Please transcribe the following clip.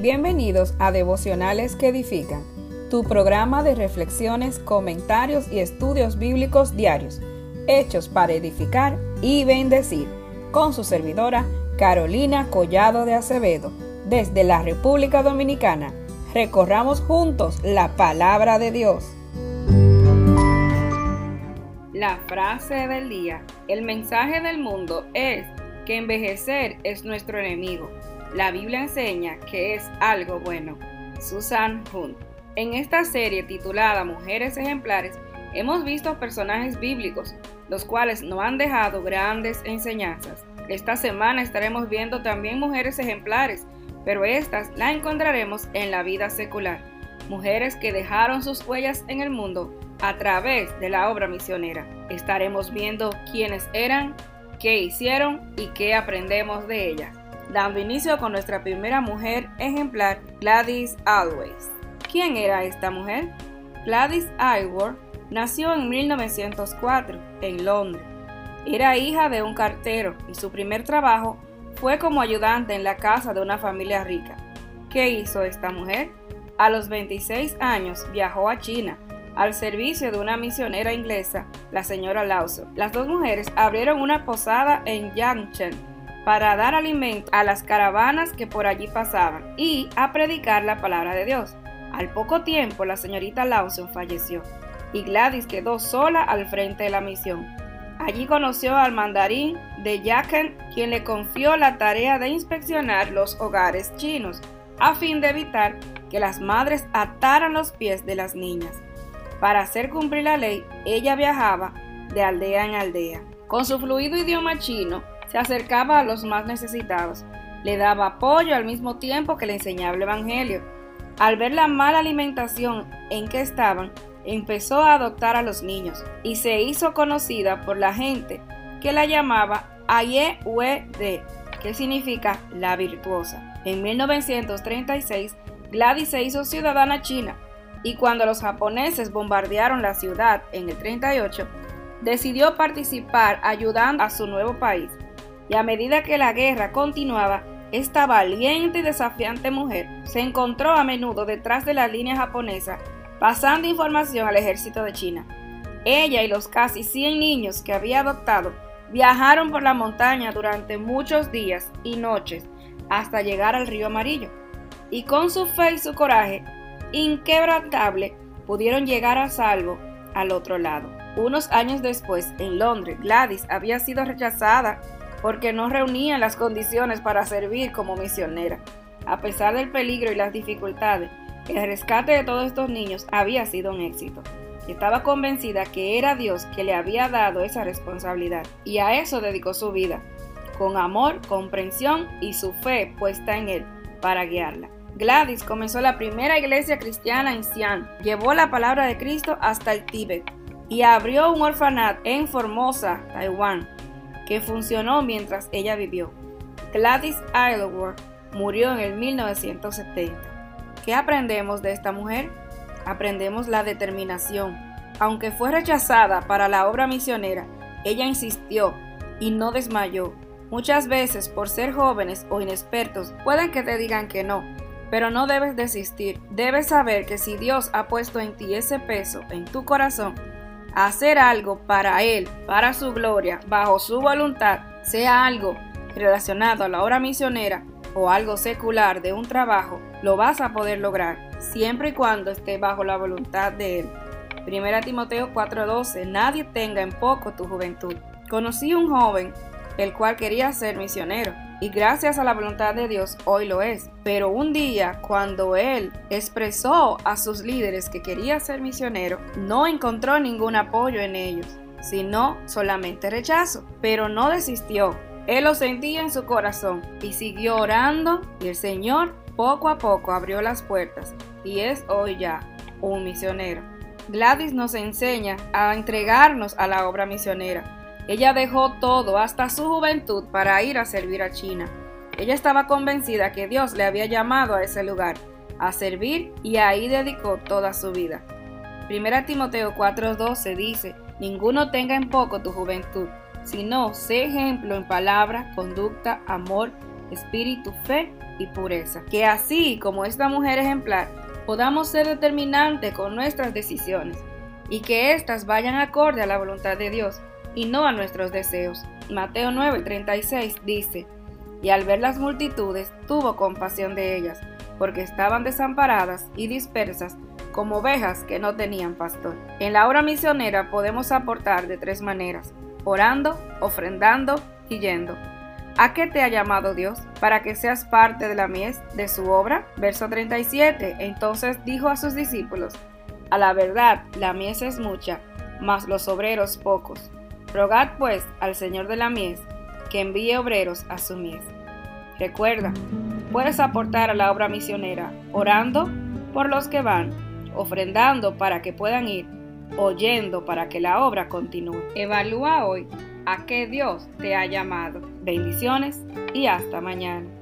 Bienvenidos a Devocionales que Edifican, tu programa de reflexiones, comentarios y estudios bíblicos diarios, hechos para edificar y bendecir, con su servidora Carolina Collado de Acevedo, desde la República Dominicana. Recorramos juntos la palabra de Dios. La frase del día. El mensaje del mundo es que envejecer es nuestro enemigo la Biblia enseña que es algo bueno. Susan Hunt. En esta serie titulada Mujeres Ejemplares, hemos visto personajes bíblicos, los cuales nos han dejado grandes enseñanzas. Esta semana estaremos viendo también mujeres ejemplares, pero estas las encontraremos en la vida secular. Mujeres que dejaron sus huellas en el mundo a través de la obra misionera. Estaremos viendo quiénes eran, qué hicieron y qué aprendemos de ellas dando inicio con nuestra primera mujer ejemplar, Gladys Always. ¿Quién era esta mujer? Gladys Aylward nació en 1904 en Londres. Era hija de un cartero y su primer trabajo fue como ayudante en la casa de una familia rica. ¿Qué hizo esta mujer? A los 26 años viajó a China al servicio de una misionera inglesa, la señora Lawson. Las dos mujeres abrieron una posada en Yangcheng para dar alimento a las caravanas que por allí pasaban y a predicar la palabra de Dios. Al poco tiempo la señorita Lawson falleció y Gladys quedó sola al frente de la misión. Allí conoció al mandarín de Yaken, quien le confió la tarea de inspeccionar los hogares chinos, a fin de evitar que las madres ataran los pies de las niñas. Para hacer cumplir la ley, ella viajaba de aldea en aldea. Con su fluido idioma chino, se acercaba a los más necesitados, le daba apoyo al mismo tiempo que le enseñaba el Evangelio. Al ver la mala alimentación en que estaban, empezó a adoptar a los niños y se hizo conocida por la gente que la llamaba Aye De, que significa la virtuosa. En 1936, Gladys se hizo ciudadana china y cuando los japoneses bombardearon la ciudad en el 38, decidió participar ayudando a su nuevo país y a medida que la guerra continuaba, esta valiente y desafiante mujer se encontró a menudo detrás de la línea japonesa, pasando información al ejército de China. Ella y los casi 100 niños que había adoptado viajaron por la montaña durante muchos días y noches hasta llegar al río Amarillo, y con su fe y su coraje inquebrantable pudieron llegar a salvo al otro lado. Unos años después, en Londres, Gladys había sido rechazada porque no reunía las condiciones para servir como misionera. A pesar del peligro y las dificultades, el rescate de todos estos niños había sido un éxito. Estaba convencida que era Dios que le había dado esa responsabilidad y a eso dedicó su vida, con amor, comprensión y su fe puesta en Él para guiarla. Gladys comenzó la primera iglesia cristiana en Xi'an, llevó la palabra de Cristo hasta el Tíbet y abrió un orfanato en Formosa, Taiwán, que funcionó mientras ella vivió. Gladys Aylward murió en el 1970. ¿Qué aprendemos de esta mujer? Aprendemos la determinación. Aunque fue rechazada para la obra misionera, ella insistió y no desmayó. Muchas veces, por ser jóvenes o inexpertos, pueden que te digan que no, pero no debes desistir. Debes saber que si Dios ha puesto en ti ese peso en tu corazón, hacer algo para Él, para su gloria, bajo su voluntad, sea algo relacionado a la obra misionera o algo secular de un trabajo, lo vas a poder lograr, siempre y cuando esté bajo la voluntad de Él. 1 Timoteo 4:12 Nadie tenga en poco tu juventud. Conocí un joven el cual quería ser misionero y gracias a la voluntad de Dios hoy lo es. Pero un día, cuando él expresó a sus líderes que quería ser misionero, no encontró ningún apoyo en ellos, sino solamente rechazo. Pero no desistió. Él lo sentía en su corazón y siguió orando y el Señor poco a poco abrió las puertas y es hoy ya un misionero. Gladys nos enseña a entregarnos a la obra misionera ella dejó todo, hasta su juventud, para ir a servir a China. Ella estaba convencida que Dios le había llamado a ese lugar, a servir, y ahí dedicó toda su vida. Primera Timoteo 4:12 dice, Ninguno tenga en poco tu juventud, sino sé ejemplo en palabra, conducta, amor, espíritu, fe y pureza. Que así como esta mujer ejemplar, podamos ser determinantes con nuestras decisiones y que éstas vayan acorde a la voluntad de Dios y no a nuestros deseos. Mateo 9:36 dice, y al ver las multitudes tuvo compasión de ellas, porque estaban desamparadas y dispersas como ovejas que no tenían pastor. En la obra misionera podemos aportar de tres maneras, orando, ofrendando y yendo. ¿A qué te ha llamado Dios? Para que seas parte de la mies de su obra. Verso 37. Entonces dijo a sus discípulos, A la verdad, la mies es mucha, mas los obreros pocos. Rogad pues al Señor de la mies que envíe obreros a su mies. Recuerda, puedes aportar a la obra misionera orando por los que van, ofrendando para que puedan ir, oyendo para que la obra continúe. Evalúa hoy a qué Dios te ha llamado. Bendiciones y hasta mañana.